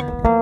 Bye.